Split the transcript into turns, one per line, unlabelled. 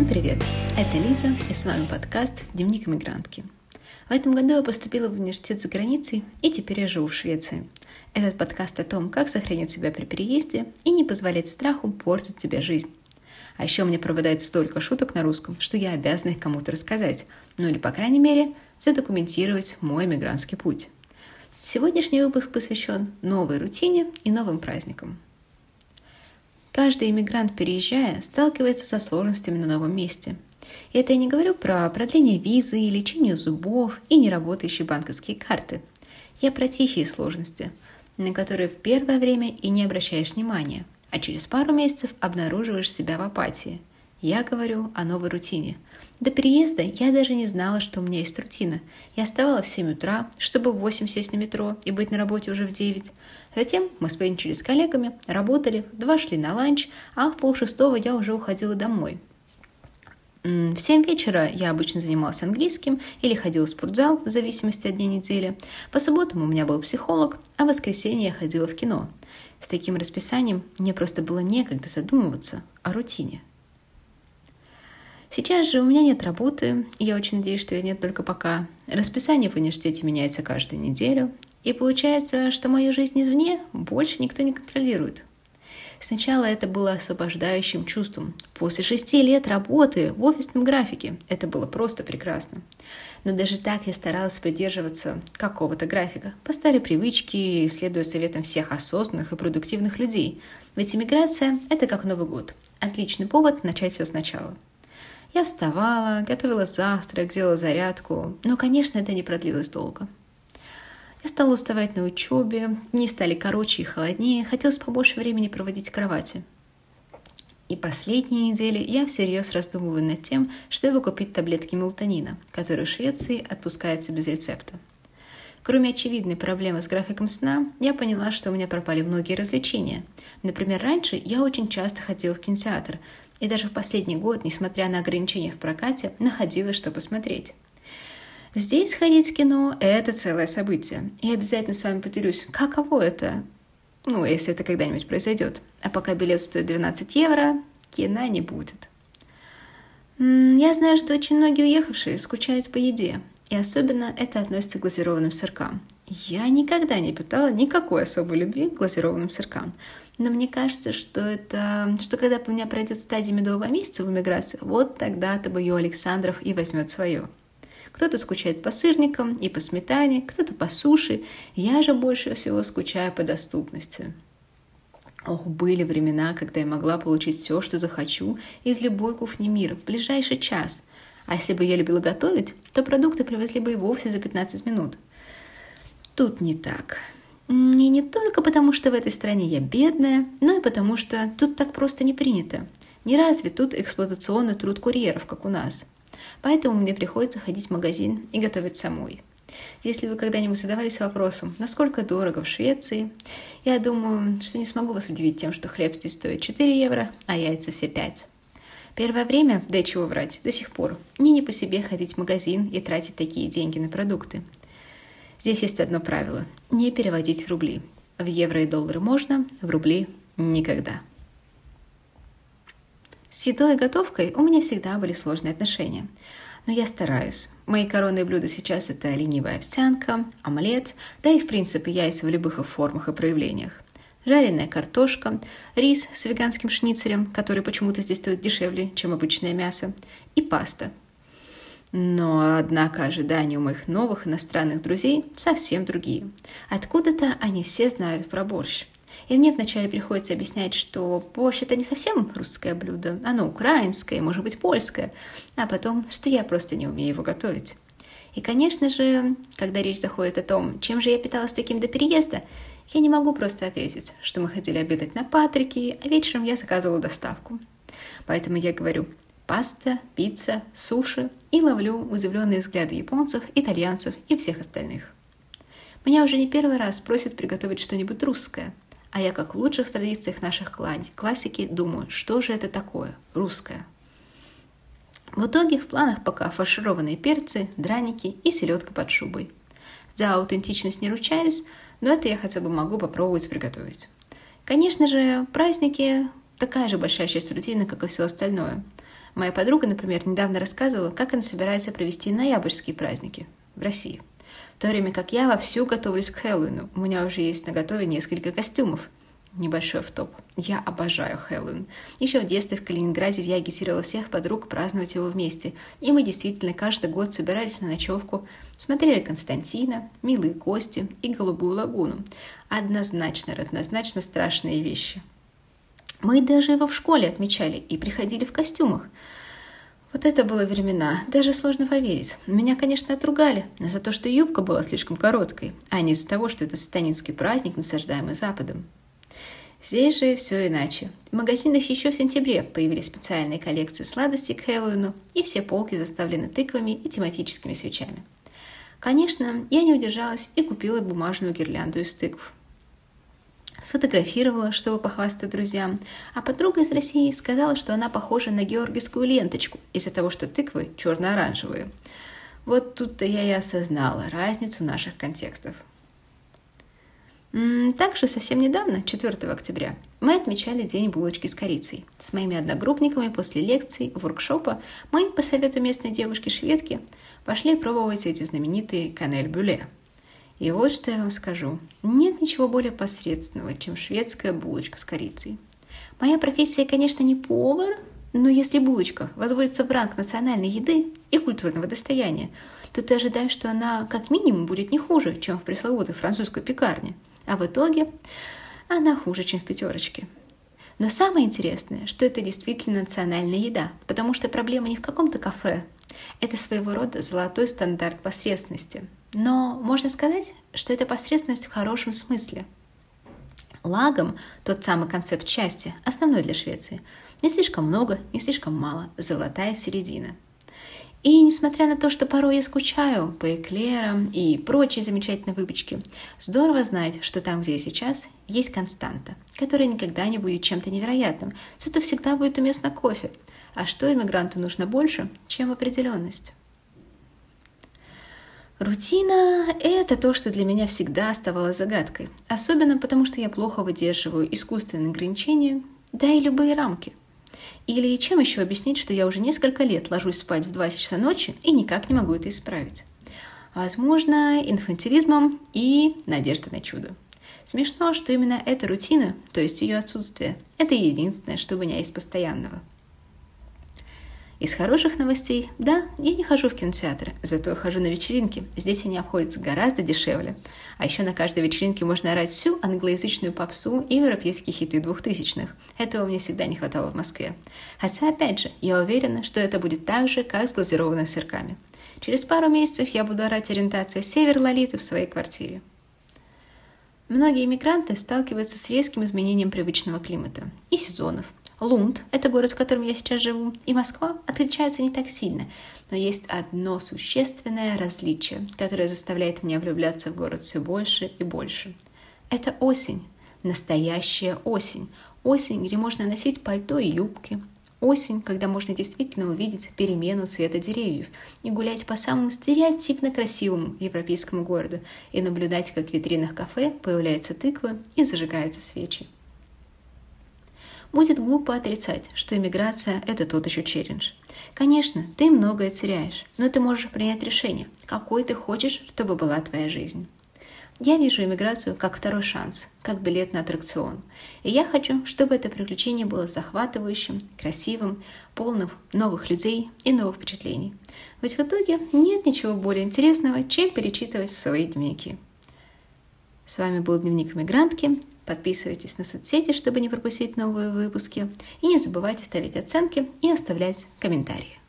Всем привет! Это Лиза, и с вами подкаст «Дневник иммигрантки». В этом году я поступила в университет за границей, и теперь я живу в Швеции. Этот подкаст о том, как сохранить себя при переезде и не позволять страху портить тебе жизнь. А еще мне пропадает столько шуток на русском, что я обязана их кому-то рассказать, ну или, по крайней мере, задокументировать мой мигрантский путь. Сегодняшний выпуск посвящен новой рутине и новым праздникам. Каждый иммигрант, переезжая, сталкивается со сложностями на новом месте. И это я не говорю про продление визы, лечение зубов и неработающие банковские карты. Я про тихие сложности, на которые в первое время и не обращаешь внимания, а через пару месяцев обнаруживаешь себя в апатии – я говорю о новой рутине. До переезда я даже не знала, что у меня есть рутина. Я вставала в 7 утра, чтобы в 8 сесть на метро и быть на работе уже в 9. Затем мы спринчили с коллегами, работали, два шли на ланч, а в полшестого я уже уходила домой. В 7 вечера я обычно занималась английским или ходила в спортзал, в зависимости от дня недели. По субботам у меня был психолог, а в воскресенье я ходила в кино. С таким расписанием мне просто было некогда задумываться о рутине – Сейчас же у меня нет работы, и я очень надеюсь, что я нет только пока. Расписание в университете меняется каждую неделю, и получается, что мою жизнь извне больше никто не контролирует. Сначала это было освобождающим чувством. После шести лет работы в офисном графике это было просто прекрасно. Но даже так я старалась придерживаться какого-то графика, по старой привычке, следуя советам всех осознанных и продуктивных людей. Ведь иммиграция – это как Новый год. Отличный повод начать все сначала. Я вставала, готовила завтрак, делала зарядку, но, конечно, это не продлилось долго. Я стала уставать на учебе, дни стали короче и холоднее, хотелось побольше времени проводить в кровати. И последние недели я всерьез раздумываю над тем, чтобы купить таблетки мелатонина, которые в Швеции отпускаются без рецепта. Кроме очевидной проблемы с графиком сна, я поняла, что у меня пропали многие развлечения. Например, раньше я очень часто ходила в кинотеатр, и даже в последний год, несмотря на ограничения в прокате, находила, что посмотреть. Здесь ходить в кино – это целое событие. Я обязательно с вами поделюсь, каково это, ну, если это когда-нибудь произойдет. А пока билет стоит 12 евро, кино не будет. Я знаю, что очень многие уехавшие скучают по еде, и особенно это относится к глазированным сыркам. Я никогда не питала никакой особой любви к глазированным сыркам. Но мне кажется, что это, что когда у меня пройдет стадия медового месяца в эмиграции, вот тогда-то бы ее Александров и возьмет свое. Кто-то скучает по сырникам и по сметане, кто-то по суше. Я же больше всего скучаю по доступности. Ох, были времена, когда я могла получить все, что захочу, из любой кухни мира в ближайший час. А если бы я любила готовить, то продукты привезли бы и вовсе за 15 минут. Тут не так. И не только потому, что в этой стране я бедная, но и потому, что тут так просто не принято. Не развит тут эксплуатационный труд курьеров, как у нас. Поэтому мне приходится ходить в магазин и готовить самой. Если вы когда-нибудь задавались вопросом, насколько дорого в Швеции, я думаю, что не смогу вас удивить тем, что хлеб здесь стоит 4 евро, а яйца все 5. Первое время, да чего врать, до сих пор, мне не по себе ходить в магазин и тратить такие деньги на продукты. Здесь есть одно правило – не переводить в рубли. В евро и доллары можно, в рубли – никогда. С едой и готовкой у меня всегда были сложные отношения. Но я стараюсь. Мои коронные блюда сейчас – это ленивая овсянка, омлет, да и в принципе яйца в любых их формах и проявлениях. Жареная картошка, рис с веганским шницелем, который почему-то здесь стоит дешевле, чем обычное мясо, и паста – но, однако, ожидания у моих новых иностранных друзей совсем другие. Откуда-то они все знают про борщ. И мне вначале приходится объяснять, что борщ это не совсем русское блюдо, оно украинское, может быть польское, а потом, что я просто не умею его готовить. И, конечно же, когда речь заходит о том, чем же я питалась таким до переезда, я не могу просто ответить, что мы ходили обедать на Патрике, а вечером я заказывала доставку. Поэтому я говорю, паста, пицца, суши и ловлю удивленные взгляды японцев, итальянцев и всех остальных. Меня уже не первый раз просят приготовить что-нибудь русское, а я, как в лучших традициях наших классики, думаю, что же это такое русское. В итоге в планах пока фаршированные перцы, драники и селедка под шубой. За аутентичность не ручаюсь, но это я хотя бы могу попробовать приготовить. Конечно же, праздники такая же большая часть рутины, как и все остальное – Моя подруга, например, недавно рассказывала, как она собирается провести ноябрьские праздники в России. В то время как я вовсю готовлюсь к Хэллоуину. У меня уже есть на готове несколько костюмов. Небольшой автоп. Я обожаю Хэллоуин. Еще в детстве в Калининграде я агитировала всех подруг праздновать его вместе. И мы действительно каждый год собирались на ночевку, смотрели Константина, Милые кости и Голубую лагуну. Однозначно, однозначно страшные вещи. Мы даже его в школе отмечали и приходили в костюмах. Вот это было времена, даже сложно поверить. Меня, конечно, отругали, но за то, что юбка была слишком короткой, а не из-за того, что это сатанинский праздник, насаждаемый Западом. Здесь же все иначе. В магазинах еще в сентябре появились специальные коллекции сладостей к Хэллоуину, и все полки заставлены тыквами и тематическими свечами. Конечно, я не удержалась и купила бумажную гирлянду из тыкв сфотографировала, чтобы похвастать друзьям, а подруга из России сказала, что она похожа на георгиевскую ленточку из-за того, что тыквы черно-оранжевые. Вот тут-то я и осознала разницу наших контекстов. Также совсем недавно, 4 октября, мы отмечали День булочки с корицей. С моими одногруппниками после лекций, воркшопа мы, по совету местной девушки-шведки, пошли пробовать эти знаменитые канель-бюле – и вот что я вам скажу. Нет ничего более посредственного, чем шведская булочка с корицей. Моя профессия, конечно, не повар, но если булочка возводится в ранг национальной еды и культурного достояния, то ты ожидаешь, что она как минимум будет не хуже, чем в пресловутой французской пекарне. А в итоге она хуже, чем в пятерочке. Но самое интересное, что это действительно национальная еда, потому что проблема не в каком-то кафе. Это своего рода золотой стандарт посредственности – но можно сказать, что это посредственность в хорошем смысле. Лагом, тот самый концепт счастья, основной для Швеции, не слишком много, не слишком мало, золотая середина. И несмотря на то, что порой я скучаю по эклерам и прочей замечательной выпечке, здорово знать, что там, где я сейчас, есть константа, которая никогда не будет чем-то невероятным, зато всегда будет уместно кофе. А что иммигранту нужно больше, чем определенность? Рутина – это то, что для меня всегда оставалось загадкой, особенно потому, что я плохо выдерживаю искусственные ограничения, да и любые рамки. Или чем еще объяснить, что я уже несколько лет ложусь спать в 2 часа ночи и никак не могу это исправить? Возможно, инфантилизмом и надеждой на чудо. Смешно, что именно эта рутина, то есть ее отсутствие, это единственное, что у меня есть постоянного – из хороших новостей, да, я не хожу в кинотеатры, зато я хожу на вечеринки. Здесь они обходятся гораздо дешевле. А еще на каждой вечеринке можно орать всю англоязычную попсу и европейские хиты двухтысячных. Этого мне всегда не хватало в Москве. Хотя, опять же, я уверена, что это будет так же, как с глазированными сырками. Через пару месяцев я буду орать ориентацию «Север Лолиты» в своей квартире. Многие иммигранты сталкиваются с резким изменением привычного климата и сезонов – Лунд, это город, в котором я сейчас живу, и Москва отличаются не так сильно, но есть одно существенное различие, которое заставляет меня влюбляться в город все больше и больше. Это осень, настоящая осень, осень, где можно носить пальто и юбки, Осень, когда можно действительно увидеть перемену цвета деревьев и гулять по самому стереотипно красивому европейскому городу и наблюдать, как в витринах кафе появляются тыквы и зажигаются свечи. Будет глупо отрицать, что иммиграция – это тот еще челлендж. Конечно, ты многое теряешь, но ты можешь принять решение, какой ты хочешь, чтобы была твоя жизнь. Я вижу иммиграцию как второй шанс, как билет на аттракцион. И я хочу, чтобы это приключение было захватывающим, красивым, полным новых людей и новых впечатлений. Ведь в итоге нет ничего более интересного, чем перечитывать свои дневники. С вами был Дневник иммигрантки. Подписывайтесь на соцсети, чтобы не пропустить новые выпуски. И не забывайте ставить оценки и оставлять комментарии.